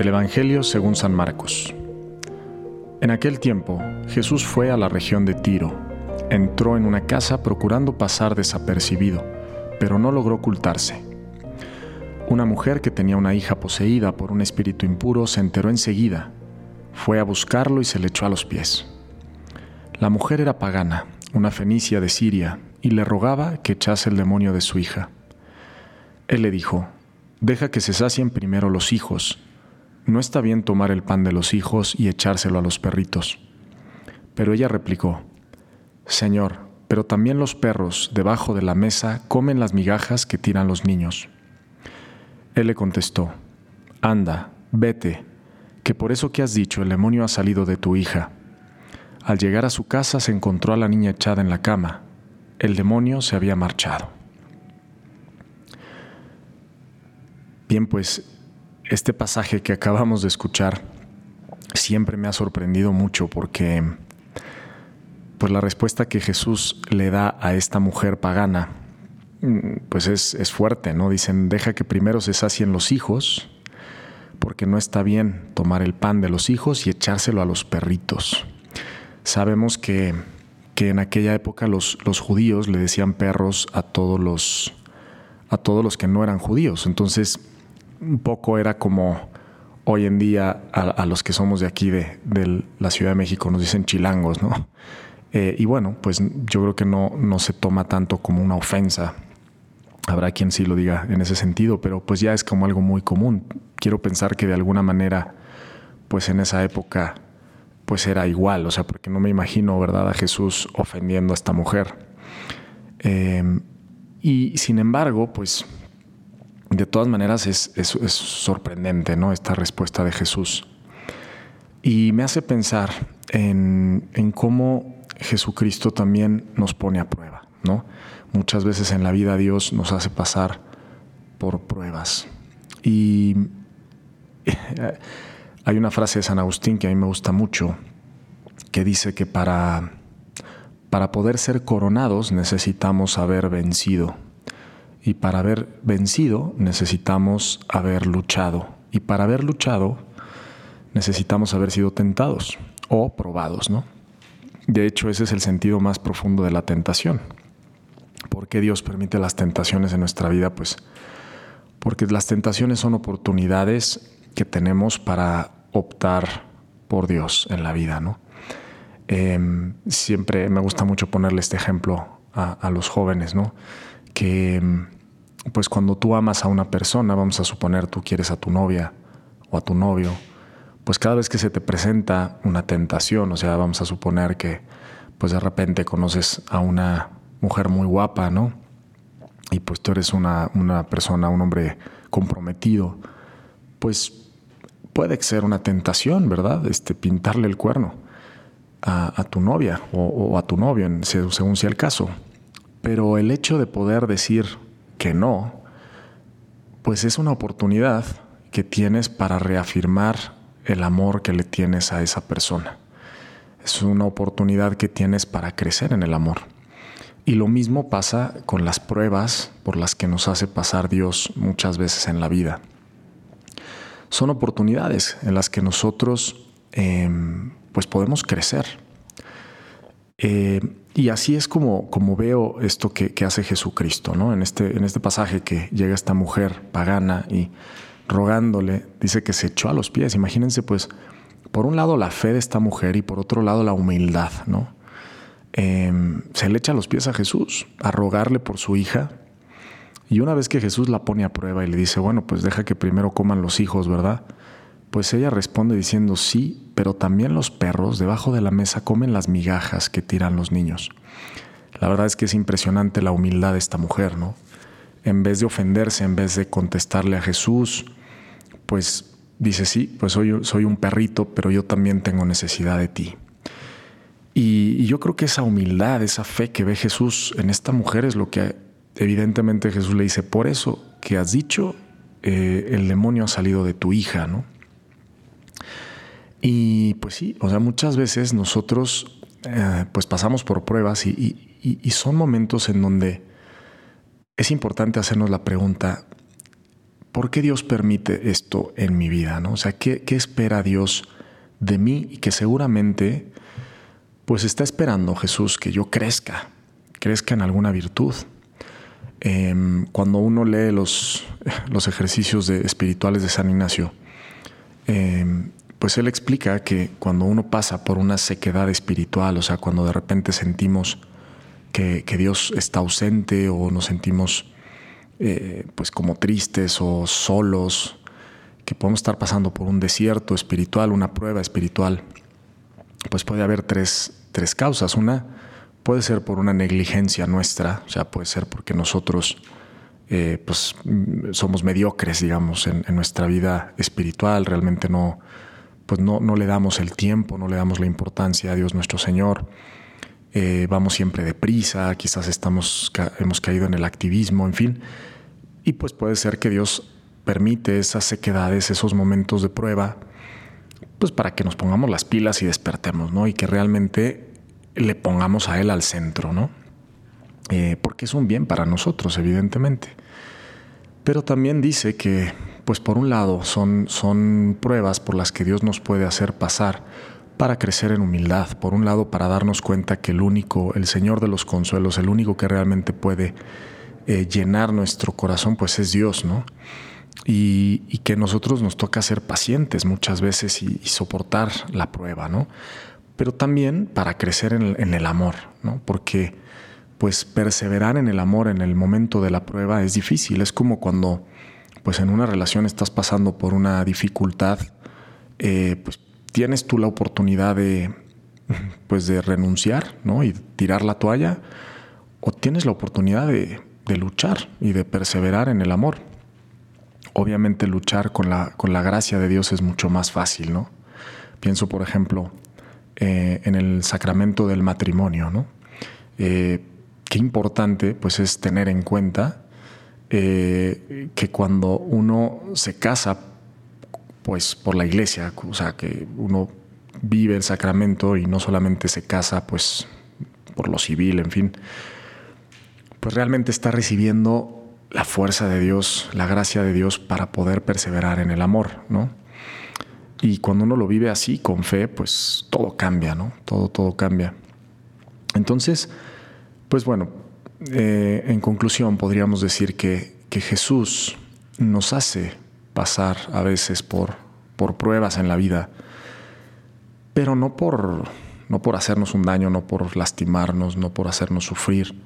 Del Evangelio según San Marcos. En aquel tiempo, Jesús fue a la región de Tiro. Entró en una casa procurando pasar desapercibido, pero no logró ocultarse. Una mujer que tenía una hija poseída por un espíritu impuro se enteró enseguida. Fue a buscarlo y se le echó a los pies. La mujer era pagana, una fenicia de Siria, y le rogaba que echase el demonio de su hija. Él le dijo, Deja que se sacien primero los hijos no está bien tomar el pan de los hijos y echárselo a los perritos. Pero ella replicó, Señor, pero también los perros debajo de la mesa comen las migajas que tiran los niños. Él le contestó, Anda, vete, que por eso que has dicho el demonio ha salido de tu hija. Al llegar a su casa se encontró a la niña echada en la cama. El demonio se había marchado. Bien, pues este pasaje que acabamos de escuchar siempre me ha sorprendido mucho porque pues la respuesta que Jesús le da a esta mujer pagana pues es, es fuerte, ¿no? Dicen, deja que primero se sacien los hijos, porque no está bien tomar el pan de los hijos y echárselo a los perritos. Sabemos que, que en aquella época los, los, judíos le decían perros a todos los, a todos los que no eran judíos. Entonces, un poco era como hoy en día a, los que somos de aquí, de, la Ciudad de México, nos dicen chilangos, ¿no? Eh, y bueno, pues yo creo que no, no se toma tanto como una ofensa. Habrá quien sí lo diga en ese sentido, pero pues ya es como algo muy común. Quiero pensar que de alguna manera, pues en esa época, pues era igual, o sea, porque no me imagino, ¿verdad?, a Jesús ofendiendo a esta mujer. Eh, y sin embargo, pues de todas maneras es, sorprendente ¿no? esta respuesta de Jesús. Y me hace pensar en, cómo Jesucristo también nos pone a prueba. ¿no? Muchas veces en la vida Dios nos hace pasar por pruebas. Y hay una frase de San Agustín que a mí me gusta mucho, que dice que para, para poder ser coronados necesitamos haber vencido y para haber vencido necesitamos haber luchado. Y para haber luchado necesitamos haber sido tentados o probados, ¿no? De hecho, ese es el sentido más profundo de la tentación. ¿Por qué Dios permite las tentaciones en nuestra vida? Pues porque las tentaciones son oportunidades que tenemos para optar por Dios en la vida, ¿no? Em, siempre me gusta mucho ponerle este ejemplo a, a los jóvenes, ¿no? Que pues cuando tú amas a una persona, vamos a suponer tú quieres a tu novia o a tu novio, pues cada vez que se te presenta una tentación, o sea, vamos a suponer que pues de repente conoces a una mujer muy guapa, ¿no? Y pues tú eres una, una persona, un hombre comprometido, pues puede ser una tentación, ¿verdad? Este, pintarle el cuerno a, tu novia o, a tu novio, según sea el caso. Pero el hecho de poder decir que no, pues es una oportunidad que tienes para reafirmar el amor que le tienes a esa persona. Es una oportunidad que tienes para crecer en el amor. Y lo mismo pasa con las pruebas por las que nos hace pasar Dios muchas veces en la vida. Son oportunidades en las que nosotros em, pues podemos crecer. Eh, y así es como, como veo esto que, hace Jesucristo, ¿no? En este, en este pasaje que llega esta mujer pagana y rogándole, dice que se echó a los pies. Imagínense, pues, por un lado la fe de esta mujer y por otro lado la humildad, ¿no? Em, se le echa a los pies a Jesús, a rogarle por su hija. Y una vez que Jesús la pone a prueba y le dice, bueno, pues deja que primero coman los hijos, ¿verdad? Pues ella responde diciendo, sí, pero también los perros debajo de la mesa comen las migajas que tiran los niños. La verdad es que es impresionante la humildad de esta mujer, ¿no? En vez de ofenderse, en vez de contestarle a Jesús, pues dice, sí, pues soy, soy un perrito, pero yo también tengo necesidad de ti. Y, yo creo que esa humildad, esa fe que ve Jesús en esta mujer es lo que evidentemente Jesús le dice, por eso que has dicho, eh, el demonio ha salido de tu hija, ¿no? Y pues sí, o sea, muchas veces nosotros eh, pues pasamos por pruebas y, son momentos en donde es importante hacernos la pregunta, ¿por qué Dios permite esto en mi vida? ¿no? O sea, ¿qué, ¿qué, espera Dios de mí? Y que seguramente, pues está esperando Jesús que yo crezca, crezca en alguna virtud. Em, cuando uno lee los, los ejercicios de, espirituales de San Ignacio, em, pues él explica que cuando uno pasa por una sequedad espiritual, o sea, cuando de repente sentimos que, Dios está ausente o nos sentimos eh, pues como tristes o solos, que podemos estar pasando por un desierto espiritual, una prueba espiritual, pues puede haber tres, causas. Una puede ser por una negligencia nuestra, o sea, puede ser porque nosotros eh, pues, somos mediocres, digamos, en nuestra vida espiritual, realmente no pues no, no le damos el tiempo, no le damos la importancia a Dios nuestro Señor. Eh, vamos siempre deprisa, quizás estamos, hemos caído en el activismo, en fin. Y pues puede ser que Dios permite esas sequedades, esos momentos de prueba, pues para que nos pongamos las pilas y despertemos, ¿no? Y que realmente le pongamos a Él al centro, ¿no? Eh, porque es un bien para nosotros, evidentemente. Pero también dice que pues por un lado son, son pruebas por las que Dios nos puede hacer pasar para crecer en humildad, por un lado para darnos cuenta que el único, el Señor de los consuelos, el único que realmente puede eh, llenar nuestro corazón, pues es Dios, ¿no? Y, que nosotros nos toca ser pacientes muchas veces y, soportar la prueba, ¿no? Pero también para crecer en en el amor, ¿no? Porque pues perseverar en el amor en el momento de la prueba es difícil, es como cuando pues en una relación estás pasando por una dificultad, eh, pues tienes tú la oportunidad de, pues de renunciar ¿no? y tirar la toalla, o tienes la oportunidad de, luchar y de perseverar en el amor. Obviamente luchar con la, con la gracia de Dios es mucho más fácil, ¿no? Pienso, por ejemplo, eh, en el sacramento del matrimonio, ¿no? Eh, qué importante pues es tener en cuenta eh, que cuando uno se casa, pues por la iglesia, o sea, que uno vive el sacramento y no solamente se casa, pues por lo civil, en fin, pues realmente está recibiendo la fuerza de Dios, la gracia de Dios para poder perseverar en el amor, ¿no? Y cuando uno lo vive así, con fe, pues todo cambia, ¿no? Todo, todo cambia. Entonces, pues bueno, eh, en conclusión, podríamos decir que, Jesús nos hace pasar a veces por, por pruebas en la vida, pero no por, no por hacernos un daño, no por lastimarnos, no por hacernos sufrir,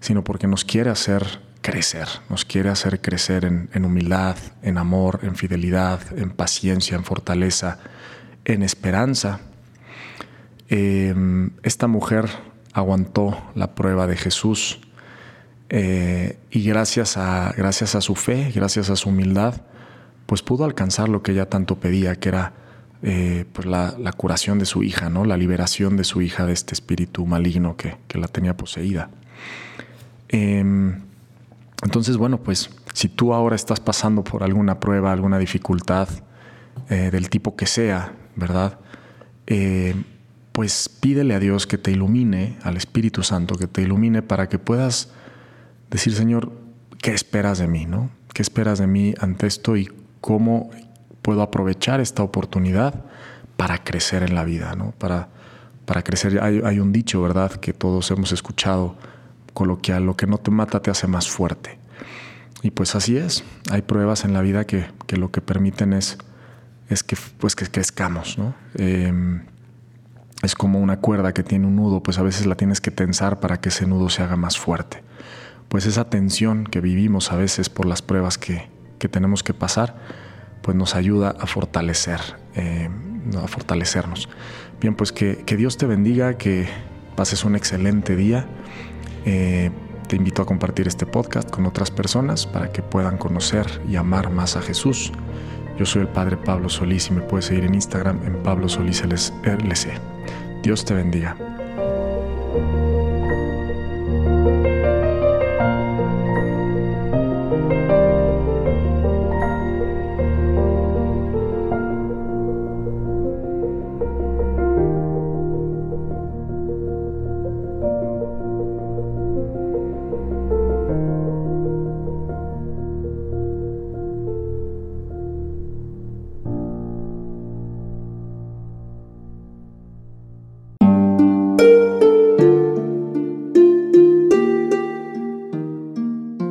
sino porque nos quiere hacer crecer, nos quiere hacer crecer en, humildad, en amor, en fidelidad, en paciencia, en fortaleza, en esperanza. Em, esta mujer aguantó la prueba de Jesús eh, y gracias a, gracias a su fe, gracias a su humildad, pues pudo alcanzar lo que ella tanto pedía, que era eh, pues la, curación de su hija, ¿no? la liberación de su hija de este espíritu maligno que, la tenía poseída. Em, entonces, bueno, pues si tú ahora estás pasando por alguna prueba, alguna dificultad eh, del tipo que sea, ¿verdad? pues pídele a Dios que te ilumine, al Espíritu Santo, que te ilumine para que puedas decir, Señor, ¿qué esperas de mí? ¿no? ¿Qué esperas de mí ante esto y cómo puedo aprovechar esta oportunidad para crecer en la vida? ¿no? Para, para crecer. Hay, un dicho, ¿verdad?, que todos hemos escuchado coloquial, lo que no te mata te hace más fuerte. Y pues así es, hay pruebas en la vida que, lo que permiten es, es que, pues que crezcamos, ¿no? Em, es como una cuerda que tiene un nudo, pues a veces la tienes que tensar para que ese nudo se haga más fuerte pues esa tensión que vivimos a veces por las pruebas que, tenemos que pasar, pues nos ayuda a fortalecer, eh, a fortalecernos. Bien, pues que, Dios te bendiga, que pases un excelente día. Eh, te invito a compartir este podcast con otras personas para que puedan conocer y amar más a Jesús. Yo soy el Padre Pablo Solís y me puedes seguir en Instagram en Pablo Solís LC. Dios te bendiga.